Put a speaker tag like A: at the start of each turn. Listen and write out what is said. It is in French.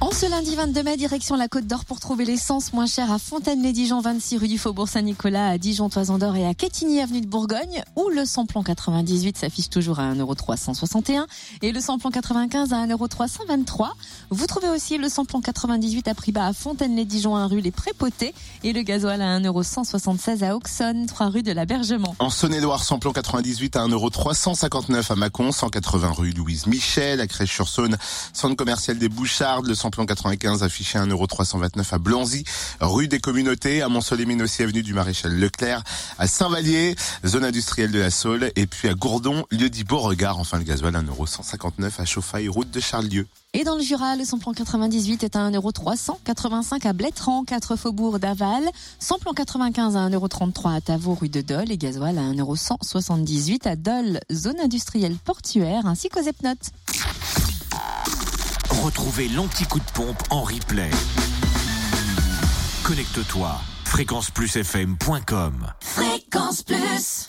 A: En ce lundi 22 mai, direction la Côte d'Or pour trouver l'essence moins chère à Fontaine-les-Dijon, 26 rue du Faubourg Saint-Nicolas, à Dijon, Toison d'Or et à Quetigny, avenue de Bourgogne, où le samplon 98 s'affiche toujours à 1,361€ et le samplon 95 à 1,323€. Vous trouvez aussi le samplon 98 à prix bas à Fontaine-les-Dijon, 1 rue Les Prépotés et le gasoil à 1,176€ à Auxonne, 3 rue de l'Abergement.
B: En Saône-et-Loire, samplon 98 à 1,359€ à Mâcon, 180 rue Louise Michel, à Crèche-sur-Saône, centre commercial des Bouchardes, le samplon 95 affiché à 1,329€ à Blanzy, rue des Communautés, à Mont-Soleil aussi avenue du Maréchal Leclerc, à Saint-Vallier, zone industrielle de la Saule, et puis à Gourdon, lieu dit Beauregard, enfin le gasoil à 1,159€ à Chauffaille, route de Charlieu.
A: Et dans le Jura, le samplon 98 est à 1,385€ à Blétran, 4 faubourg d'Aval. Samplon 95 à 1,33€ à Tavaux, rue de Dole. Et gasoil à 1,178€ à Dole, zone industrielle portuaire, ainsi qu'aux Epnotes.
C: Retrouvez l'anti-coup de pompe en replay. Connecte-toi. fréquenceplusfm.com
D: Fréquence Plus